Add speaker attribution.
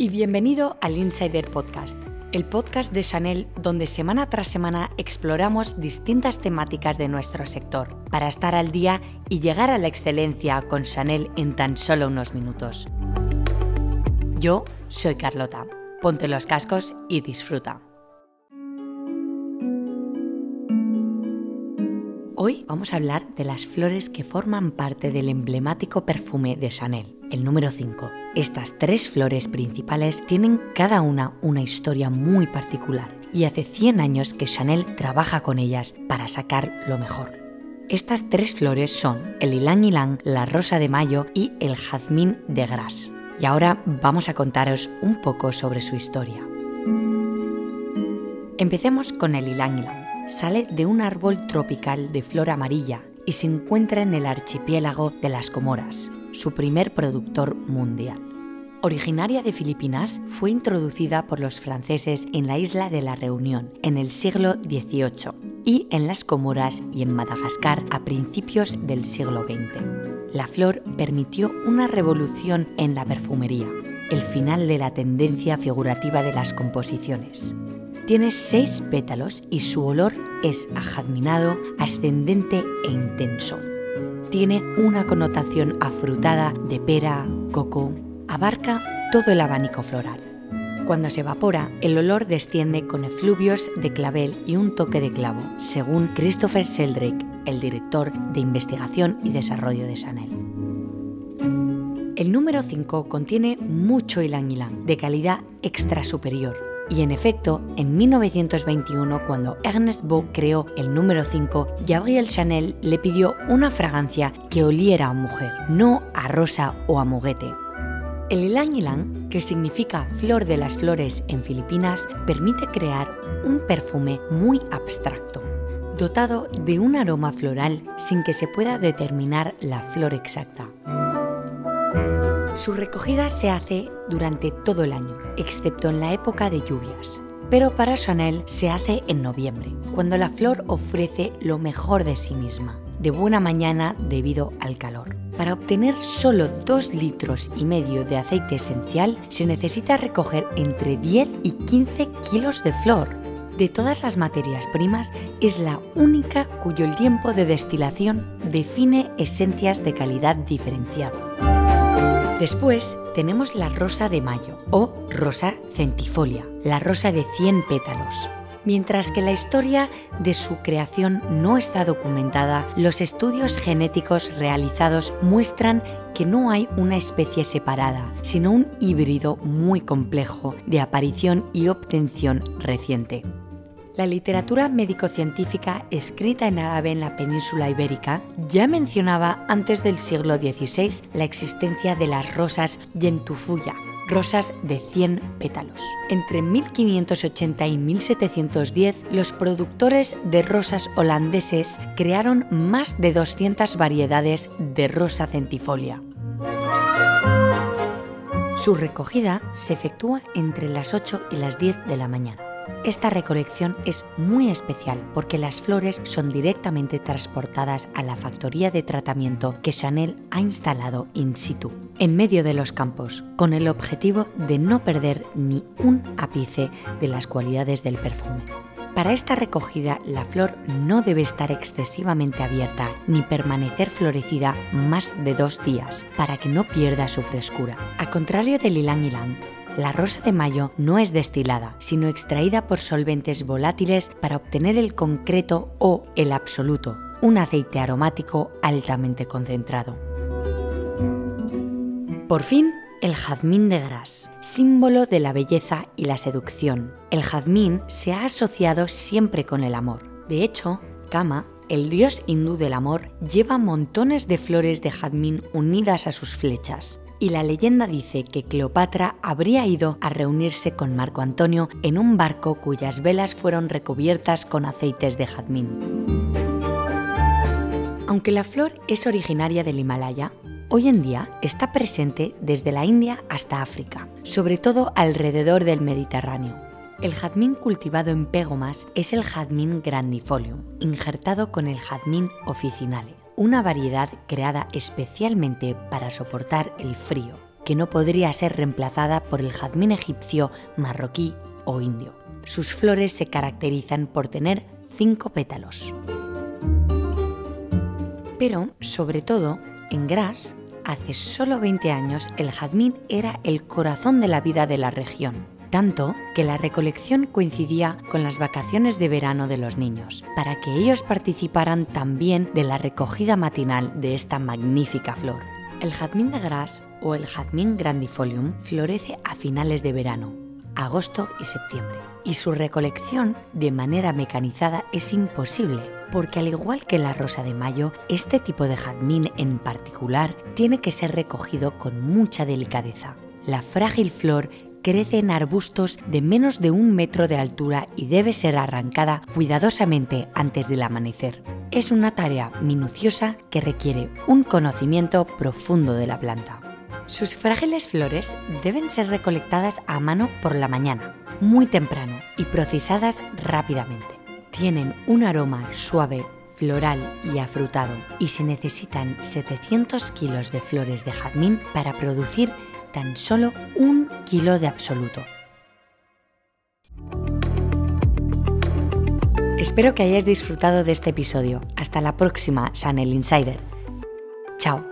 Speaker 1: y bienvenido al Insider Podcast, el podcast de Chanel donde semana tras semana exploramos distintas temáticas de nuestro sector para estar al día y llegar a la excelencia con Chanel en tan solo unos minutos. Yo soy Carlota. Ponte los cascos y disfruta. Hoy vamos a hablar de las flores que forman parte del emblemático perfume de Chanel, el número 5. Estas tres flores principales tienen cada una una historia muy particular y hace 100 años que Chanel trabaja con ellas para sacar lo mejor. Estas tres flores son el ylang ylang, la rosa de mayo y el jazmín de gras. Y ahora vamos a contaros un poco sobre su historia. Empecemos con el ylang ylang sale de un árbol tropical de flor amarilla y se encuentra en el archipiélago de las Comoras, su primer productor mundial. Originaria de Filipinas, fue introducida por los franceses en la isla de la Reunión en el siglo XVIII y en las Comoras y en Madagascar a principios del siglo XX. La flor permitió una revolución en la perfumería, el final de la tendencia figurativa de las composiciones. Tiene seis pétalos y su olor es ajadminado, ascendente e intenso. Tiene una connotación afrutada de pera, coco, abarca todo el abanico floral. Cuando se evapora, el olor desciende con efluvios de clavel y un toque de clavo, según Christopher Sheldrake, el director de investigación y desarrollo de Chanel. El número 5 contiene mucho ylang ylang, de calidad extra superior, y en efecto, en 1921, cuando Ernest Beau creó el número 5, Gabriel Chanel le pidió una fragancia que oliera a mujer, no a rosa o a moguete. El ylang ylang, que significa flor de las flores en Filipinas, permite crear un perfume muy abstracto, dotado de un aroma floral sin que se pueda determinar la flor exacta. Su recogida se hace durante todo el año, excepto en la época de lluvias. Pero para Chanel se hace en noviembre, cuando la flor ofrece lo mejor de sí misma, de buena mañana debido al calor. Para obtener solo 2 litros y medio de aceite esencial se necesita recoger entre 10 y 15 kilos de flor. De todas las materias primas es la única cuyo tiempo de destilación define esencias de calidad diferenciada. Después tenemos la rosa de mayo o rosa centifolia, la rosa de 100 pétalos. Mientras que la historia de su creación no está documentada, los estudios genéticos realizados muestran que no hay una especie separada, sino un híbrido muy complejo de aparición y obtención reciente. La literatura médico-científica escrita en árabe en la península ibérica ya mencionaba antes del siglo XVI la existencia de las rosas yentufuya, rosas de 100 pétalos. Entre 1580 y 1710, los productores de rosas holandeses crearon más de 200 variedades de rosa centifolia. Su recogida se efectúa entre las 8 y las 10 de la mañana. Esta recolección es muy especial porque las flores son directamente transportadas a la factoría de tratamiento que Chanel ha instalado in situ, en medio de los campos, con el objetivo de no perder ni un ápice de las cualidades del perfume. Para esta recogida, la flor no debe estar excesivamente abierta ni permanecer florecida más de dos días para que no pierda su frescura. A contrario del ylang ylang, la rosa de mayo no es destilada, sino extraída por solventes volátiles para obtener el concreto o el absoluto, un aceite aromático altamente concentrado. Por fin, el jazmín de gras, símbolo de la belleza y la seducción. El jazmín se ha asociado siempre con el amor. De hecho, Kama, el dios hindú del amor, lleva montones de flores de jazmín unidas a sus flechas y la leyenda dice que Cleopatra habría ido a reunirse con Marco Antonio en un barco cuyas velas fueron recubiertas con aceites de jazmín. Aunque la flor es originaria del Himalaya, hoy en día está presente desde la India hasta África, sobre todo alrededor del Mediterráneo. El jazmín cultivado en Pegomas es el jazmín grandifolium, injertado con el jazmín officinale una variedad creada especialmente para soportar el frío. que no podría ser reemplazada por el jazmín egipcio, marroquí o indio. Sus flores se caracterizan por tener cinco pétalos. Pero, sobre todo, en Gras, hace solo 20 años el jazmín era el corazón de la vida de la región, tanto que la recolección coincidía con las vacaciones de verano de los niños, para que ellos participaran también de la recogida matinal de esta magnífica flor. El jazmín de Gras o el jazmín grandifolium florece a finales de verano, agosto y septiembre, y su recolección de manera mecanizada es imposible porque al igual que la rosa de mayo, este tipo de jazmín en particular tiene que ser recogido con mucha delicadeza. La frágil flor crece en arbustos de menos de un metro de altura y debe ser arrancada cuidadosamente antes del amanecer. Es una tarea minuciosa que requiere un conocimiento profundo de la planta. Sus frágiles flores deben ser recolectadas a mano por la mañana, muy temprano, y procesadas rápidamente tienen un aroma suave, floral y afrutado y se necesitan 700 kilos de flores de jazmín para producir tan solo un kilo de absoluto. Espero que hayáis disfrutado de este episodio. Hasta la próxima, Chanel Insider. Chao.